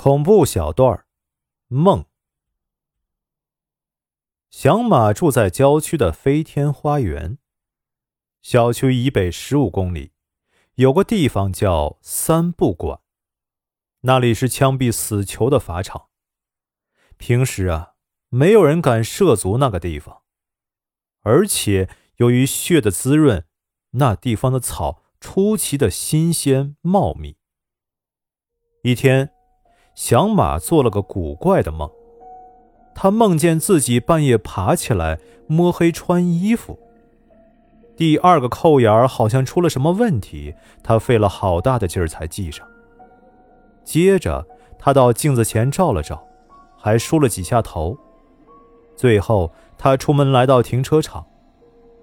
恐怖小段儿，梦。响马住在郊区的飞天花园，小区以北十五公里，有个地方叫三不管，那里是枪毙死囚的法场。平时啊，没有人敢涉足那个地方，而且由于血的滋润，那地方的草出奇的新鲜茂密。一天。小马做了个古怪的梦，他梦见自己半夜爬起来摸黑穿衣服。第二个扣眼好像出了什么问题，他费了好大的劲儿才系上。接着他到镜子前照了照，还梳了几下头。最后他出门来到停车场，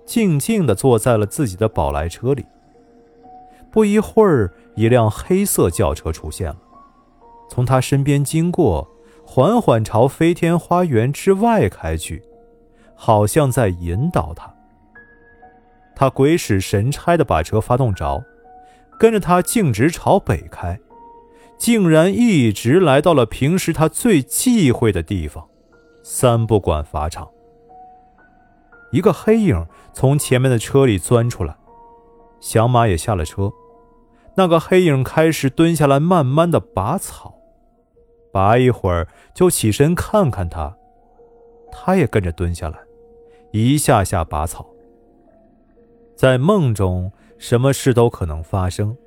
静静地坐在了自己的宝来车里。不一会儿，一辆黑色轿车出现了。从他身边经过，缓缓朝飞天花园之外开去，好像在引导他。他鬼使神差的把车发动着，跟着他径直朝北开，竟然一直来到了平时他最忌讳的地方——三不管法场。一个黑影从前面的车里钻出来，小马也下了车。那个黑影开始蹲下来，慢慢的拔草。拔一会儿，就起身看看他，他也跟着蹲下来，一下下拔草。在梦中，什么事都可能发生，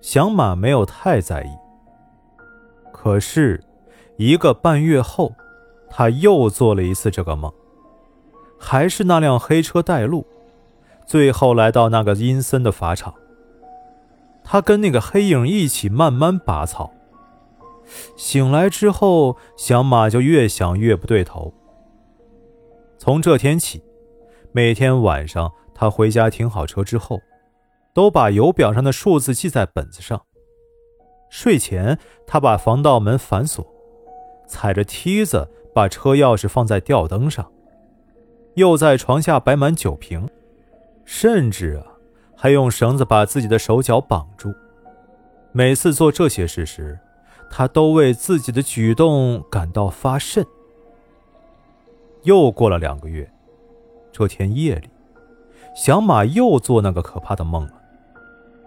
响马没有太在意。可是，一个半月后，他又做了一次这个梦，还是那辆黑车带路，最后来到那个阴森的法场。他跟那个黑影一起慢慢拔草。醒来之后，响马就越想越不对头。从这天起，每天晚上他回家停好车之后，都把油表上的数字记在本子上。睡前，他把防盗门反锁，踩着梯子把车钥匙放在吊灯上，又在床下摆满酒瓶，甚至啊，还用绳子把自己的手脚绑住。每次做这些事时，他都为自己的举动感到发瘆。又过了两个月，这天夜里，小马又做那个可怕的梦了，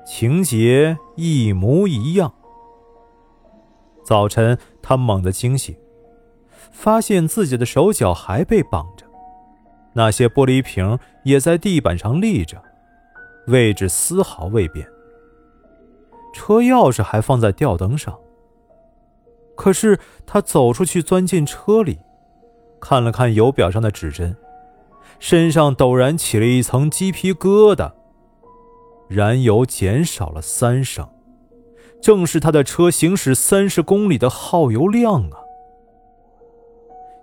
情节一模一样。早晨，他猛地惊醒，发现自己的手脚还被绑着，那些玻璃瓶也在地板上立着，位置丝毫未变。车钥匙还放在吊灯上。可是他走出去，钻进车里，看了看油表上的指针，身上陡然起了一层鸡皮疙瘩。燃油减少了三升，正是他的车行驶三十公里的耗油量啊！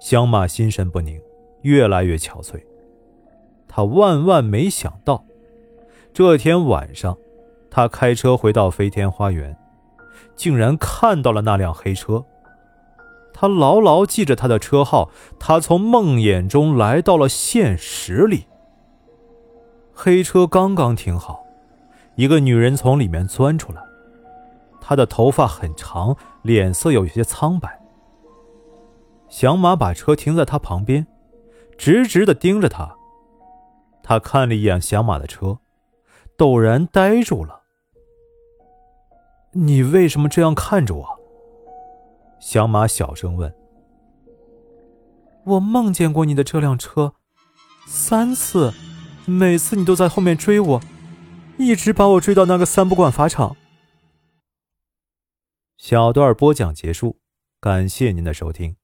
香马心神不宁，越来越憔悴。他万万没想到，这天晚上，他开车回到飞天花园。竟然看到了那辆黑车。他牢牢记着他的车号。他从梦魇中来到了现实里。黑车刚刚停好，一个女人从里面钻出来。她的头发很长，脸色有些苍白。响马把车停在他旁边，直直的盯着他。他看了一眼响马的车，陡然呆住了。你为什么这样看着我？小马小声问。我梦见过你的这辆车，三次，每次你都在后面追我，一直把我追到那个三不管法场。小段播讲结束，感谢您的收听。